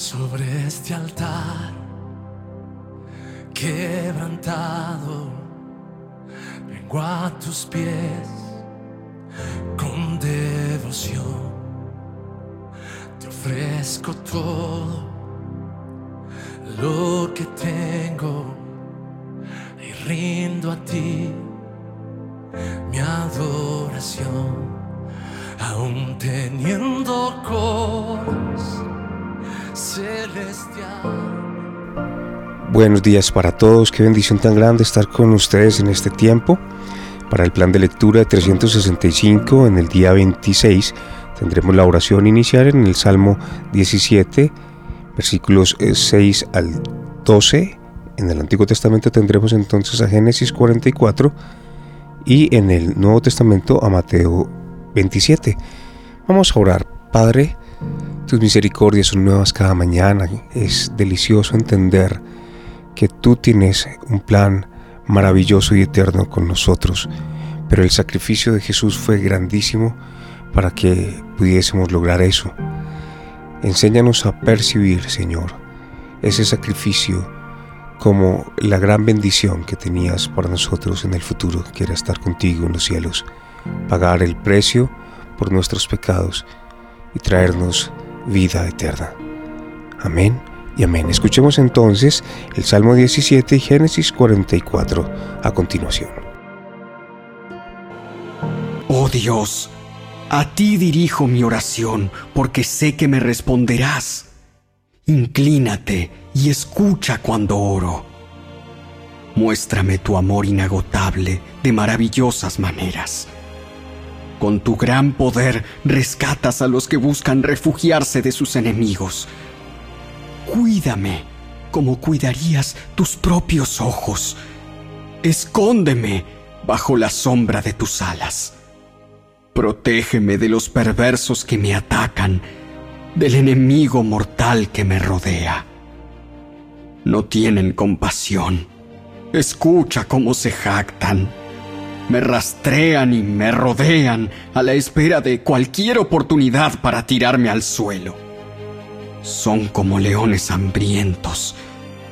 sobre este altar quebrantado, vengo a tus pies con devoción. Te ofrezco todo lo que tengo y rindo a ti mi adoración, aún teniendo cosas. Buenos días para todos, qué bendición tan grande estar con ustedes en este tiempo. Para el plan de lectura de 365, en el día 26, tendremos la oración inicial en el Salmo 17, versículos 6 eh, al 12. En el Antiguo Testamento tendremos entonces a Génesis 44 y en el Nuevo Testamento a Mateo 27. Vamos a orar. Padre, tus misericordias son nuevas cada mañana. Es delicioso entender que tú tienes un plan maravilloso y eterno con nosotros, pero el sacrificio de Jesús fue grandísimo para que pudiésemos lograr eso. Enséñanos a percibir, Señor, ese sacrificio como la gran bendición que tenías para nosotros en el futuro, que era estar contigo en los cielos, pagar el precio por nuestros pecados y traernos vida eterna. Amén y amén. Escuchemos entonces el Salmo 17 y Génesis 44 a continuación. Oh Dios, a ti dirijo mi oración porque sé que me responderás. Inclínate y escucha cuando oro. Muéstrame tu amor inagotable de maravillosas maneras. Con tu gran poder rescatas a los que buscan refugiarse de sus enemigos. Cuídame como cuidarías tus propios ojos. Escóndeme bajo la sombra de tus alas. Protégeme de los perversos que me atacan, del enemigo mortal que me rodea. No tienen compasión. Escucha cómo se jactan. Me rastrean y me rodean a la espera de cualquier oportunidad para tirarme al suelo. Son como leones hambrientos,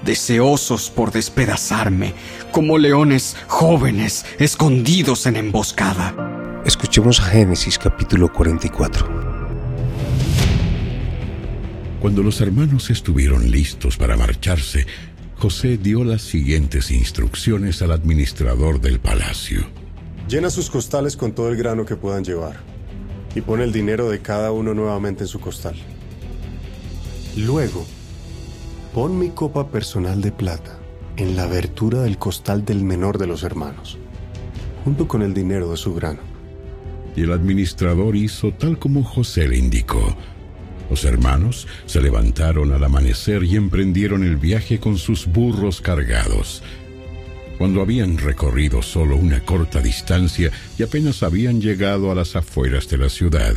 deseosos por despedazarme, como leones jóvenes escondidos en emboscada. Escuchemos a Génesis capítulo 44. Cuando los hermanos estuvieron listos para marcharse, José dio las siguientes instrucciones al administrador del palacio. Llena sus costales con todo el grano que puedan llevar y pone el dinero de cada uno nuevamente en su costal. Luego, pon mi copa personal de plata en la abertura del costal del menor de los hermanos, junto con el dinero de su grano. Y el administrador hizo tal como José le indicó. Los hermanos se levantaron al amanecer y emprendieron el viaje con sus burros cargados. Cuando habían recorrido solo una corta distancia y apenas habían llegado a las afueras de la ciudad,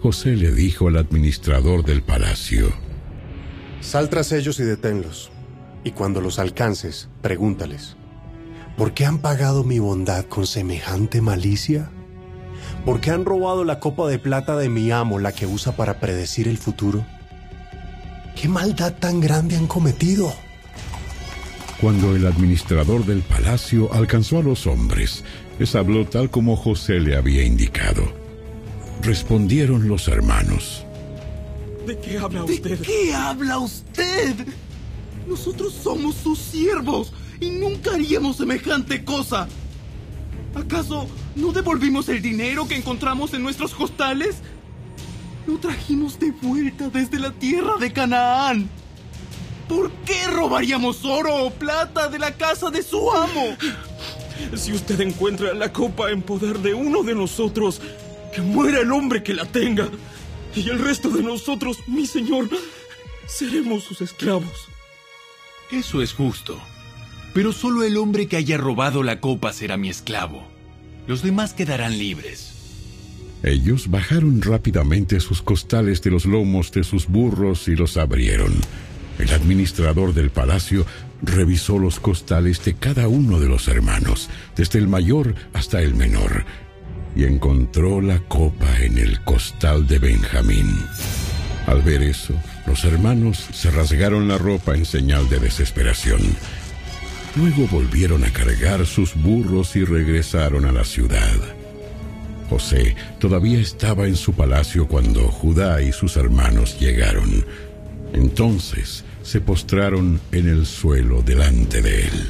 José le dijo al administrador del palacio, Sal tras ellos y deténlos. Y cuando los alcances, pregúntales, ¿por qué han pagado mi bondad con semejante malicia? ¿Por qué han robado la copa de plata de mi amo, la que usa para predecir el futuro? ¿Qué maldad tan grande han cometido? Cuando el administrador del palacio alcanzó a los hombres, les habló tal como José le había indicado. Respondieron los hermanos. ¿De qué habla usted? ¿De qué habla usted? Nosotros somos sus siervos y nunca haríamos semejante cosa. ¿Acaso no devolvimos el dinero que encontramos en nuestros costales? Lo trajimos de vuelta desde la tierra de Canaán. ¿Por qué robaríamos oro o plata de la casa de su amo? Si usted encuentra la copa en poder de uno de nosotros, que muera el hombre que la tenga. Y el resto de nosotros, mi señor, seremos sus esclavos. Eso es justo. Pero solo el hombre que haya robado la copa será mi esclavo. Los demás quedarán libres. Ellos bajaron rápidamente sus costales de los lomos de sus burros y los abrieron. El administrador del palacio revisó los costales de cada uno de los hermanos, desde el mayor hasta el menor, y encontró la copa en el costal de Benjamín. Al ver eso, los hermanos se rasgaron la ropa en señal de desesperación. Luego volvieron a cargar sus burros y regresaron a la ciudad. José todavía estaba en su palacio cuando Judá y sus hermanos llegaron. Entonces se postraron en el suelo delante de él.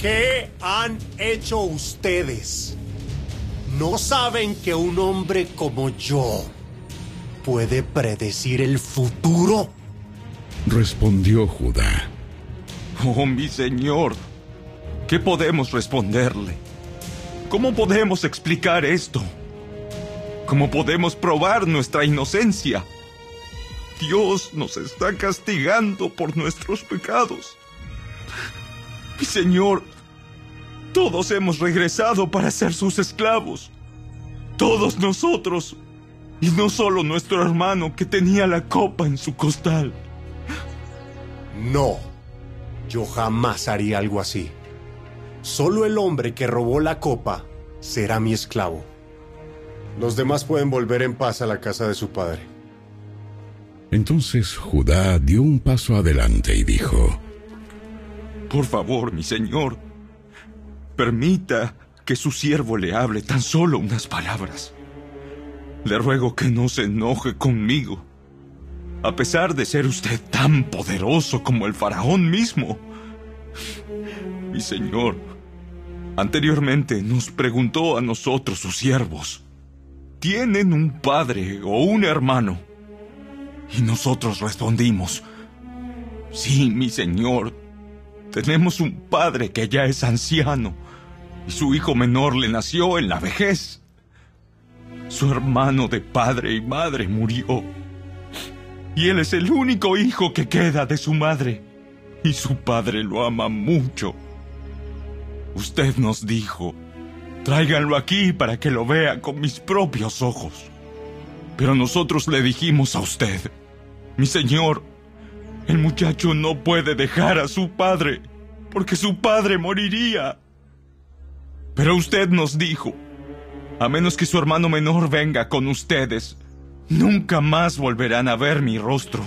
¿Qué han hecho ustedes? ¿No saben que un hombre como yo puede predecir el futuro? Respondió Judá. Oh, mi señor, ¿qué podemos responderle? ¿Cómo podemos explicar esto? ¿Cómo podemos probar nuestra inocencia? Dios nos está castigando por nuestros pecados. Mi Señor, todos hemos regresado para ser sus esclavos. Todos nosotros. Y no solo nuestro hermano que tenía la copa en su costal. No, yo jamás haría algo así. Solo el hombre que robó la copa será mi esclavo. Los demás pueden volver en paz a la casa de su padre. Entonces Judá dio un paso adelante y dijo, Por favor, mi señor, permita que su siervo le hable tan solo unas palabras. Le ruego que no se enoje conmigo, a pesar de ser usted tan poderoso como el faraón mismo. Mi señor, anteriormente nos preguntó a nosotros, sus siervos, ¿tienen un padre o un hermano? Y nosotros respondimos, sí, mi señor, tenemos un padre que ya es anciano y su hijo menor le nació en la vejez. Su hermano de padre y madre murió. Y él es el único hijo que queda de su madre. Y su padre lo ama mucho. Usted nos dijo, tráiganlo aquí para que lo vea con mis propios ojos. Pero nosotros le dijimos a usted, mi señor, el muchacho no puede dejar a su padre, porque su padre moriría. Pero usted nos dijo, a menos que su hermano menor venga con ustedes, nunca más volverán a ver mi rostro.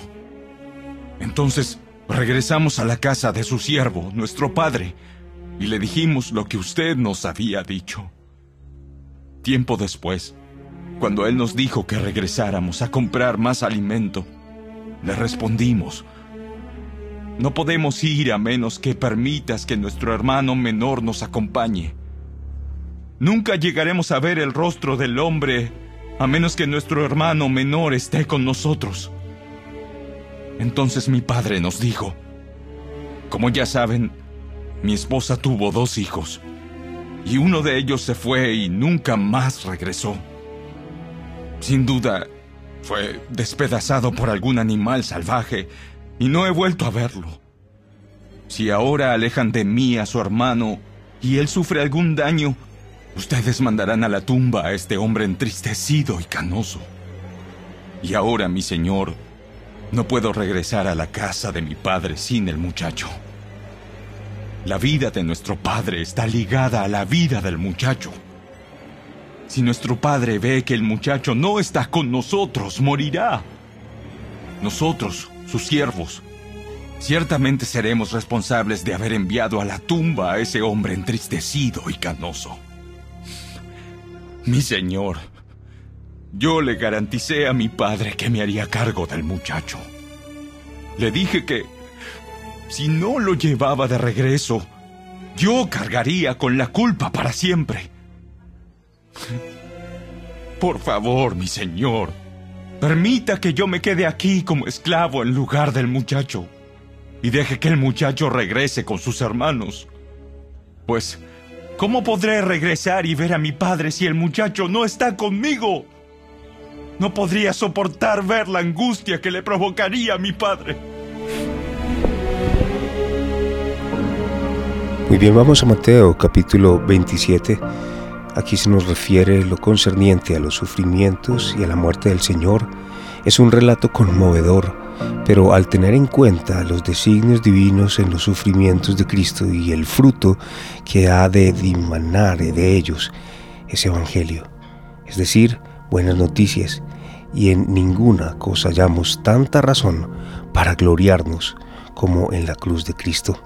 Entonces regresamos a la casa de su siervo, nuestro padre, y le dijimos lo que usted nos había dicho. Tiempo después, cuando él nos dijo que regresáramos a comprar más alimento, le respondimos, no podemos ir a menos que permitas que nuestro hermano menor nos acompañe. Nunca llegaremos a ver el rostro del hombre a menos que nuestro hermano menor esté con nosotros. Entonces mi padre nos dijo, como ya saben, mi esposa tuvo dos hijos, y uno de ellos se fue y nunca más regresó. Sin duda, fue despedazado por algún animal salvaje y no he vuelto a verlo. Si ahora alejan de mí a su hermano y él sufre algún daño, ustedes mandarán a la tumba a este hombre entristecido y canoso. Y ahora, mi señor, no puedo regresar a la casa de mi padre sin el muchacho. La vida de nuestro padre está ligada a la vida del muchacho. Si nuestro padre ve que el muchacho no está con nosotros, morirá. Nosotros, sus siervos, ciertamente seremos responsables de haber enviado a la tumba a ese hombre entristecido y canoso. Mi señor, yo le garanticé a mi padre que me haría cargo del muchacho. Le dije que si no lo llevaba de regreso, yo cargaría con la culpa para siempre. Por favor, mi señor, permita que yo me quede aquí como esclavo en lugar del muchacho y deje que el muchacho regrese con sus hermanos. Pues, ¿cómo podré regresar y ver a mi padre si el muchacho no está conmigo? No podría soportar ver la angustia que le provocaría a mi padre. Muy bien, vamos a Mateo capítulo 27. Aquí se nos refiere lo concerniente a los sufrimientos y a la muerte del Señor. Es un relato conmovedor, pero al tener en cuenta los designios divinos en los sufrimientos de Cristo y el fruto que ha de dimanar de ellos, ese Evangelio, es decir, buenas noticias, y en ninguna cosa hallamos tanta razón para gloriarnos como en la cruz de Cristo.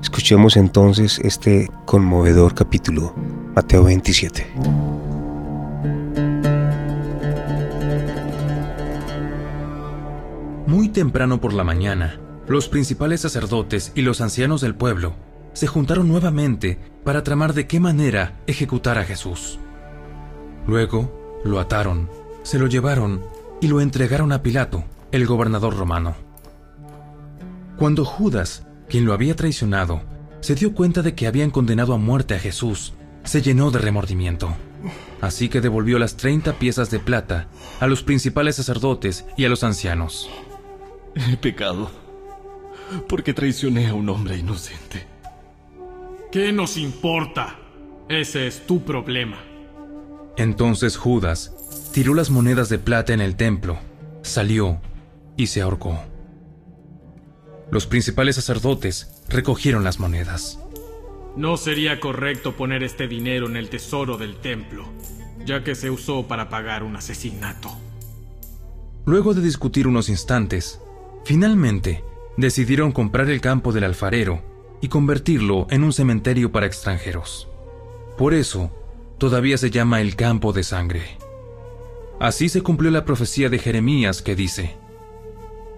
Escuchemos entonces este conmovedor capítulo, Mateo 27. Muy temprano por la mañana, los principales sacerdotes y los ancianos del pueblo se juntaron nuevamente para tramar de qué manera ejecutar a Jesús. Luego lo ataron, se lo llevaron y lo entregaron a Pilato, el gobernador romano. Cuando Judas, quien lo había traicionado, se dio cuenta de que habían condenado a muerte a Jesús, se llenó de remordimiento. Así que devolvió las 30 piezas de plata a los principales sacerdotes y a los ancianos. He pecado porque traicioné a un hombre inocente. ¿Qué nos importa? Ese es tu problema. Entonces Judas tiró las monedas de plata en el templo, salió y se ahorcó. Los principales sacerdotes recogieron las monedas. No sería correcto poner este dinero en el tesoro del templo, ya que se usó para pagar un asesinato. Luego de discutir unos instantes, finalmente decidieron comprar el campo del alfarero y convertirlo en un cementerio para extranjeros. Por eso, todavía se llama el campo de sangre. Así se cumplió la profecía de Jeremías que dice,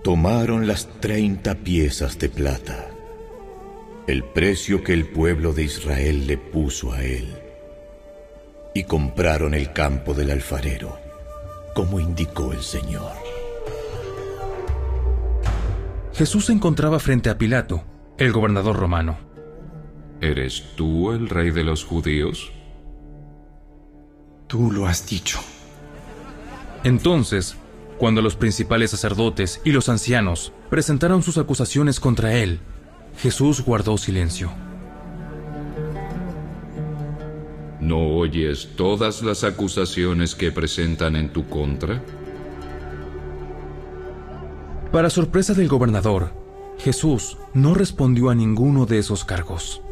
Tomaron las treinta piezas de plata, el precio que el pueblo de Israel le puso a él, y compraron el campo del alfarero, como indicó el Señor. Jesús se encontraba frente a Pilato, el gobernador romano. ¿Eres tú el rey de los judíos? Tú lo has dicho. Entonces, cuando los principales sacerdotes y los ancianos presentaron sus acusaciones contra él, Jesús guardó silencio. ¿No oyes todas las acusaciones que presentan en tu contra? Para sorpresa del gobernador, Jesús no respondió a ninguno de esos cargos.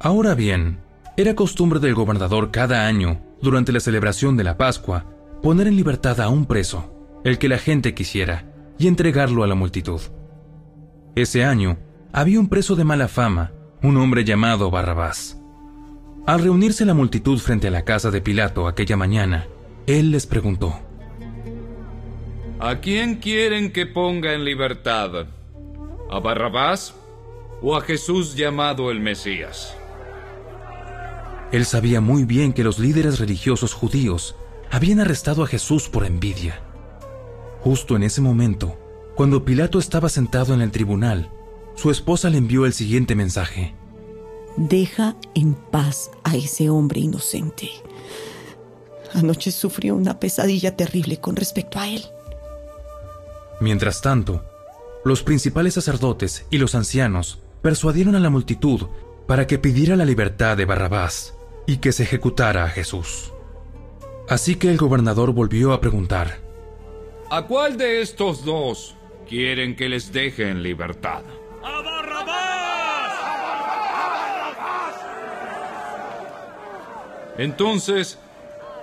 Ahora bien, era costumbre del gobernador cada año, durante la celebración de la Pascua, poner en libertad a un preso, el que la gente quisiera, y entregarlo a la multitud. Ese año, había un preso de mala fama, un hombre llamado Barrabás. Al reunirse la multitud frente a la casa de Pilato aquella mañana, él les preguntó, ¿A quién quieren que ponga en libertad? ¿A Barrabás o a Jesús llamado el Mesías? Él sabía muy bien que los líderes religiosos judíos habían arrestado a Jesús por envidia. Justo en ese momento, cuando Pilato estaba sentado en el tribunal, su esposa le envió el siguiente mensaje. Deja en paz a ese hombre inocente. Anoche sufrió una pesadilla terrible con respecto a él. Mientras tanto, los principales sacerdotes y los ancianos persuadieron a la multitud para que pidiera la libertad de Barrabás y que se ejecutara a Jesús. Así que el gobernador volvió a preguntar, ¿A cuál de estos dos quieren que les deje en libertad? ¡A Barrabás! Entonces,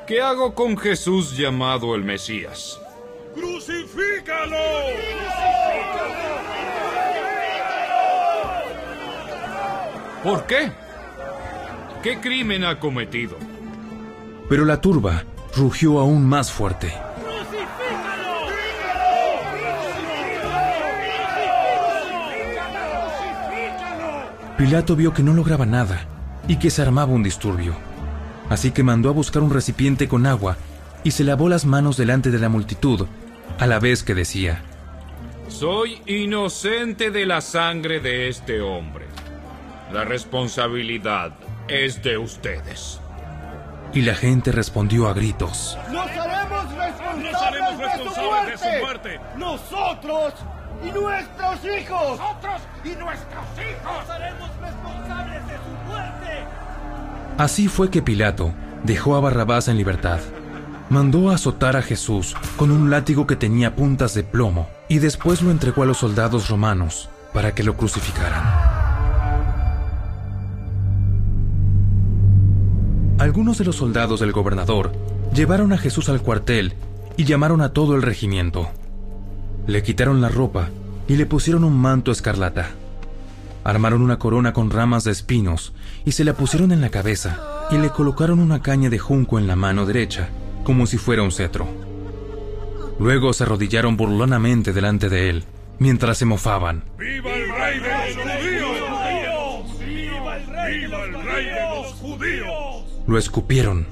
¿qué hago con Jesús llamado el Mesías? ¡Crucifícalo! ¿Por qué? ¿Qué crimen ha cometido? Pero la turba rugió aún más fuerte. Pilato vio que no lograba nada y que se armaba un disturbio. Así que mandó a buscar un recipiente con agua y se lavó las manos delante de la multitud, a la vez que decía, Soy inocente de la sangre de este hombre. La responsabilidad es de ustedes. Y la gente respondió a gritos. ¡Nos haremos responsables, Nos haremos responsables de, su muerte. ¡Nosotros y nuestros hijos! ¡Nosotros y nuestros hijos! ¡Nos haremos responsables de su muerte! Así fue que Pilato dejó a Barrabás en libertad. Mandó a azotar a Jesús con un látigo que tenía puntas de plomo y después lo entregó a los soldados romanos para que lo crucificaran. Algunos de los soldados del gobernador llevaron a Jesús al cuartel y llamaron a todo el regimiento. Le quitaron la ropa y le pusieron un manto escarlata. Armaron una corona con ramas de espinos y se la pusieron en la cabeza y le colocaron una caña de junco en la mano derecha, como si fuera un cetro. Luego se arrodillaron burlonamente delante de él, mientras se mofaban. ¡Viva el rey de los judíos! ¡Viva el rey de los judíos! Lo escupieron,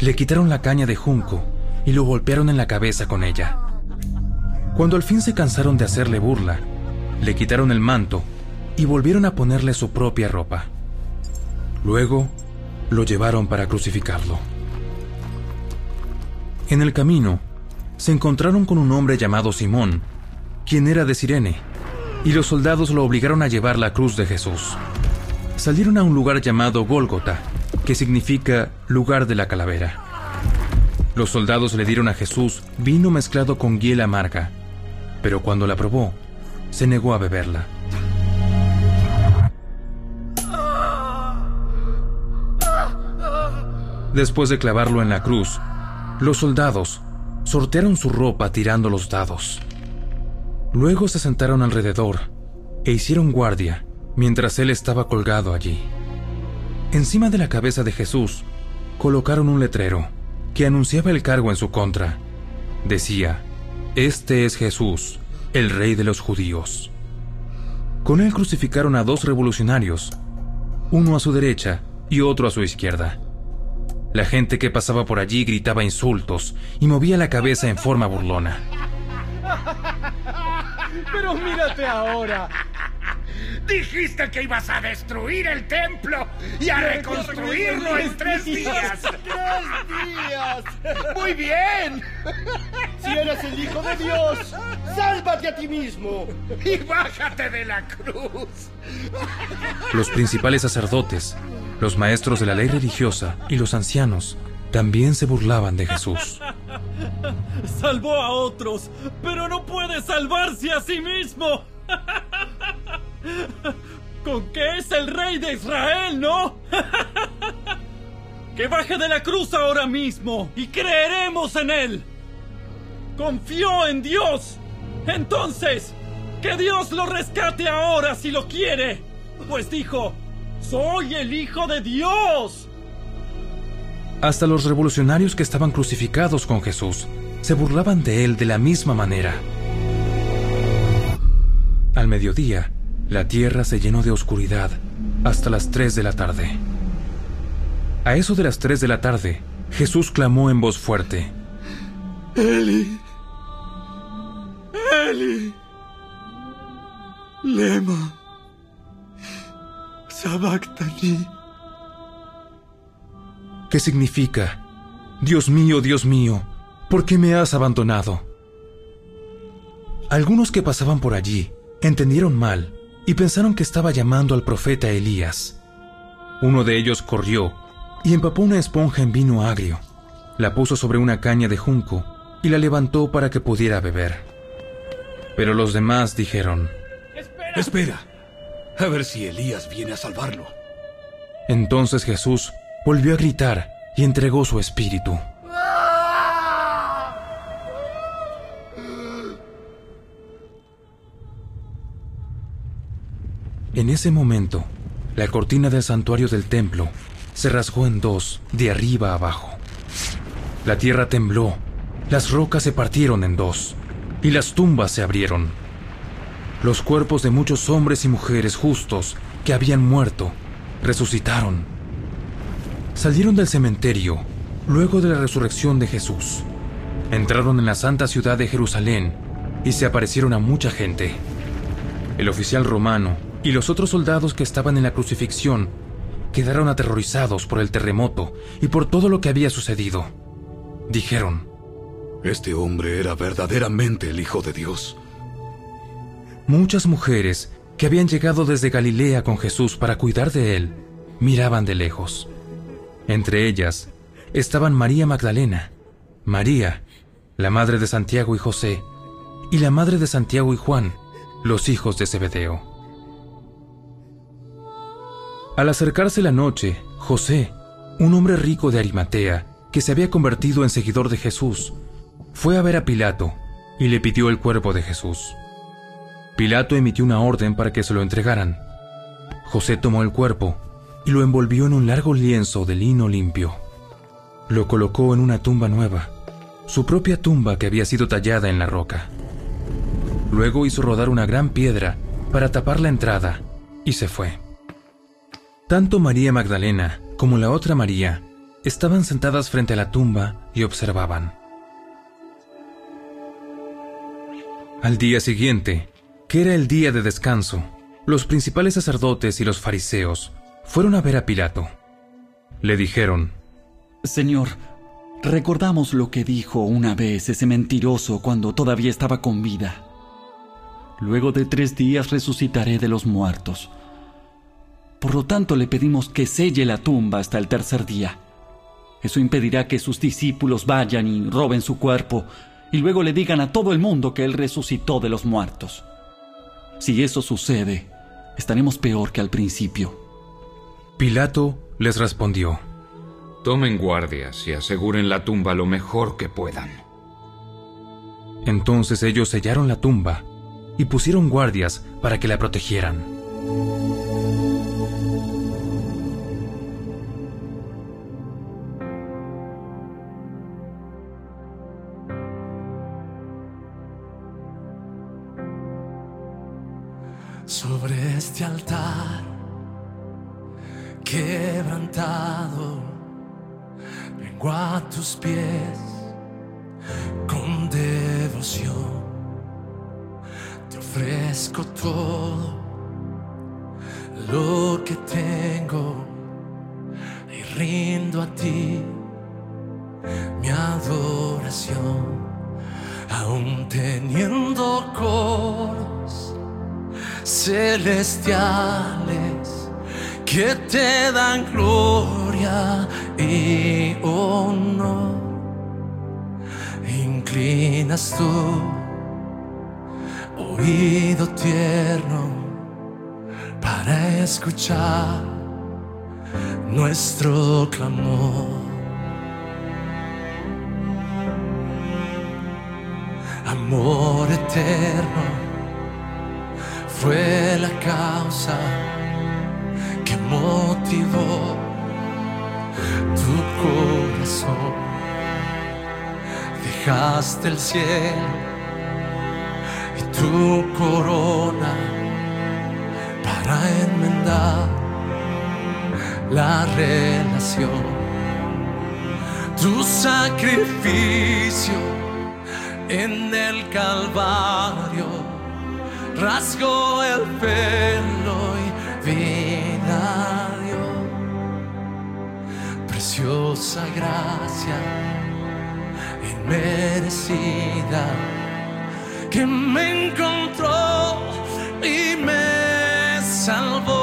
le quitaron la caña de junco y lo golpearon en la cabeza con ella. Cuando al fin se cansaron de hacerle burla, le quitaron el manto y volvieron a ponerle su propia ropa. Luego lo llevaron para crucificarlo. En el camino, se encontraron con un hombre llamado Simón, quien era de Sirene, y los soldados lo obligaron a llevar la cruz de Jesús. Salieron a un lugar llamado Gólgota, que significa lugar de la calavera. Los soldados le dieron a Jesús vino mezclado con hiel amarga, pero cuando la probó, se negó a beberla. Después de clavarlo en la cruz, los soldados sortearon su ropa tirando los dados. Luego se sentaron alrededor e hicieron guardia mientras él estaba colgado allí. Encima de la cabeza de Jesús colocaron un letrero que anunciaba el cargo en su contra. Decía, Este es Jesús, el rey de los judíos. Con él crucificaron a dos revolucionarios, uno a su derecha y otro a su izquierda. La gente que pasaba por allí gritaba insultos y movía la cabeza en forma burlona. Pero mírate ahora. Dijiste que ibas a destruir el templo y a reconstruirlo en tres días. ¡Tres días! Muy bien. Si eres el Hijo de Dios, sálvate a ti mismo. Y bájate de la cruz. Los principales sacerdotes, los maestros de la ley religiosa y los ancianos también se burlaban de Jesús. Salvó a otros, pero no puede salvarse a sí mismo. Con que es el rey de Israel, ¿no? que baje de la cruz ahora mismo y creeremos en él. Confió en Dios. Entonces, que Dios lo rescate ahora si lo quiere. Pues dijo, soy el Hijo de Dios. Hasta los revolucionarios que estaban crucificados con Jesús se burlaban de él de la misma manera. Al mediodía, la tierra se llenó de oscuridad hasta las 3 de la tarde. A eso de las 3 de la tarde, Jesús clamó en voz fuerte. Eli. Eli. Lema. Sabactani. ¿Qué significa? Dios mío, Dios mío, ¿por qué me has abandonado? Algunos que pasaban por allí entendieron mal y pensaron que estaba llamando al profeta Elías. Uno de ellos corrió y empapó una esponja en vino agrio, la puso sobre una caña de junco y la levantó para que pudiera beber. Pero los demás dijeron, Espera, a ver si Elías viene a salvarlo. Entonces Jesús volvió a gritar y entregó su espíritu. En ese momento, la cortina del santuario del templo se rasgó en dos, de arriba a abajo. La tierra tembló, las rocas se partieron en dos, y las tumbas se abrieron. Los cuerpos de muchos hombres y mujeres justos que habían muerto resucitaron. Salieron del cementerio luego de la resurrección de Jesús. Entraron en la santa ciudad de Jerusalén y se aparecieron a mucha gente. El oficial romano y los otros soldados que estaban en la crucifixión quedaron aterrorizados por el terremoto y por todo lo que había sucedido. Dijeron, Este hombre era verdaderamente el Hijo de Dios. Muchas mujeres que habían llegado desde Galilea con Jesús para cuidar de él miraban de lejos. Entre ellas estaban María Magdalena, María, la madre de Santiago y José, y la madre de Santiago y Juan, los hijos de Zebedeo. Al acercarse la noche, José, un hombre rico de Arimatea, que se había convertido en seguidor de Jesús, fue a ver a Pilato y le pidió el cuerpo de Jesús. Pilato emitió una orden para que se lo entregaran. José tomó el cuerpo y lo envolvió en un largo lienzo de lino limpio. Lo colocó en una tumba nueva, su propia tumba que había sido tallada en la roca. Luego hizo rodar una gran piedra para tapar la entrada y se fue. Tanto María Magdalena como la otra María estaban sentadas frente a la tumba y observaban. Al día siguiente, que era el día de descanso, los principales sacerdotes y los fariseos fueron a ver a Pilato. Le dijeron, Señor, recordamos lo que dijo una vez ese mentiroso cuando todavía estaba con vida. Luego de tres días resucitaré de los muertos. Por lo tanto, le pedimos que selle la tumba hasta el tercer día. Eso impedirá que sus discípulos vayan y roben su cuerpo y luego le digan a todo el mundo que él resucitó de los muertos. Si eso sucede, estaremos peor que al principio. Pilato les respondió, Tomen guardias y aseguren la tumba lo mejor que puedan. Entonces ellos sellaron la tumba y pusieron guardias para que la protegieran. Vengo a tus pies con devoción. Te ofrezco todo lo que tengo y rindo a ti mi adoración, aún teniendo coros celestiales que te dan gloria y. Inclinas tu oído tierno para escuchar nuestro clamor. Amor eterno fue la causa que motivó tu corazón. Dejaste el cielo y tu corona para enmendar la relación. Tu sacrificio en el Calvario rasgó el pelo y vida. Preciosa gracia inmerecida que me encontró y me salvó.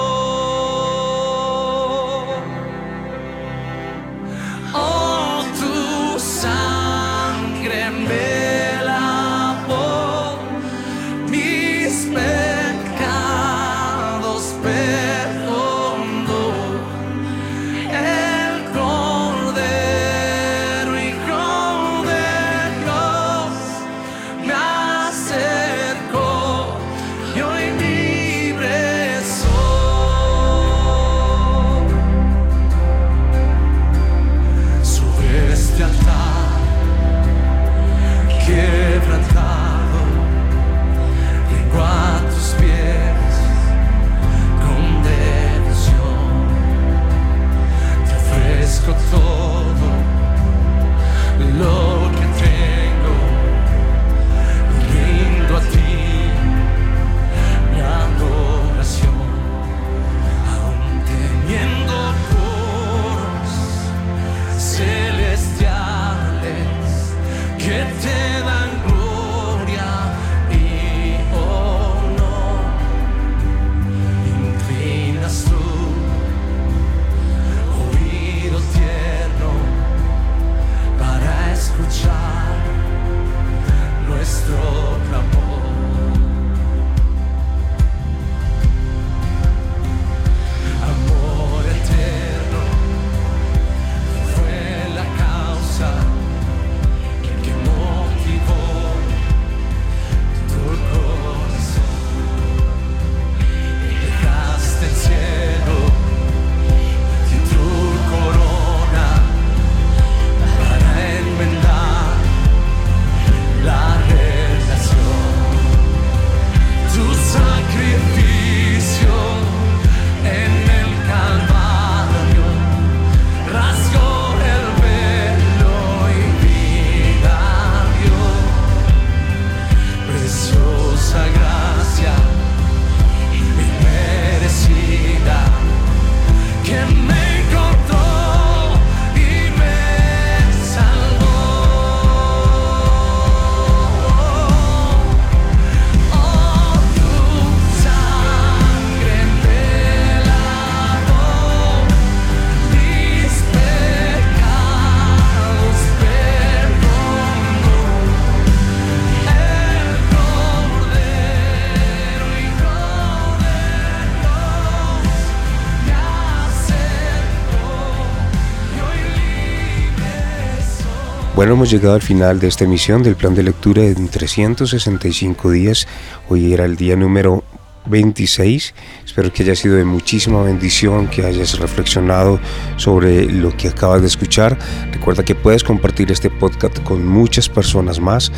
Bueno, hemos llegado al final de esta emisión del plan de lectura en 365 días. Hoy era el día número 26. Espero que haya sido de muchísima bendición, que hayas reflexionado sobre lo que acabas de escuchar. Recuerda que puedes compartir este podcast con muchas personas más.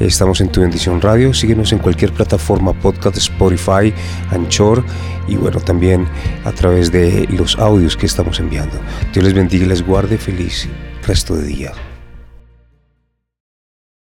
Estamos en Tu Bendición Radio. Síguenos en cualquier plataforma podcast, Spotify, Anchor y bueno, también a través de los audios que estamos enviando. Dios les bendiga y les guarde. Feliz resto de día.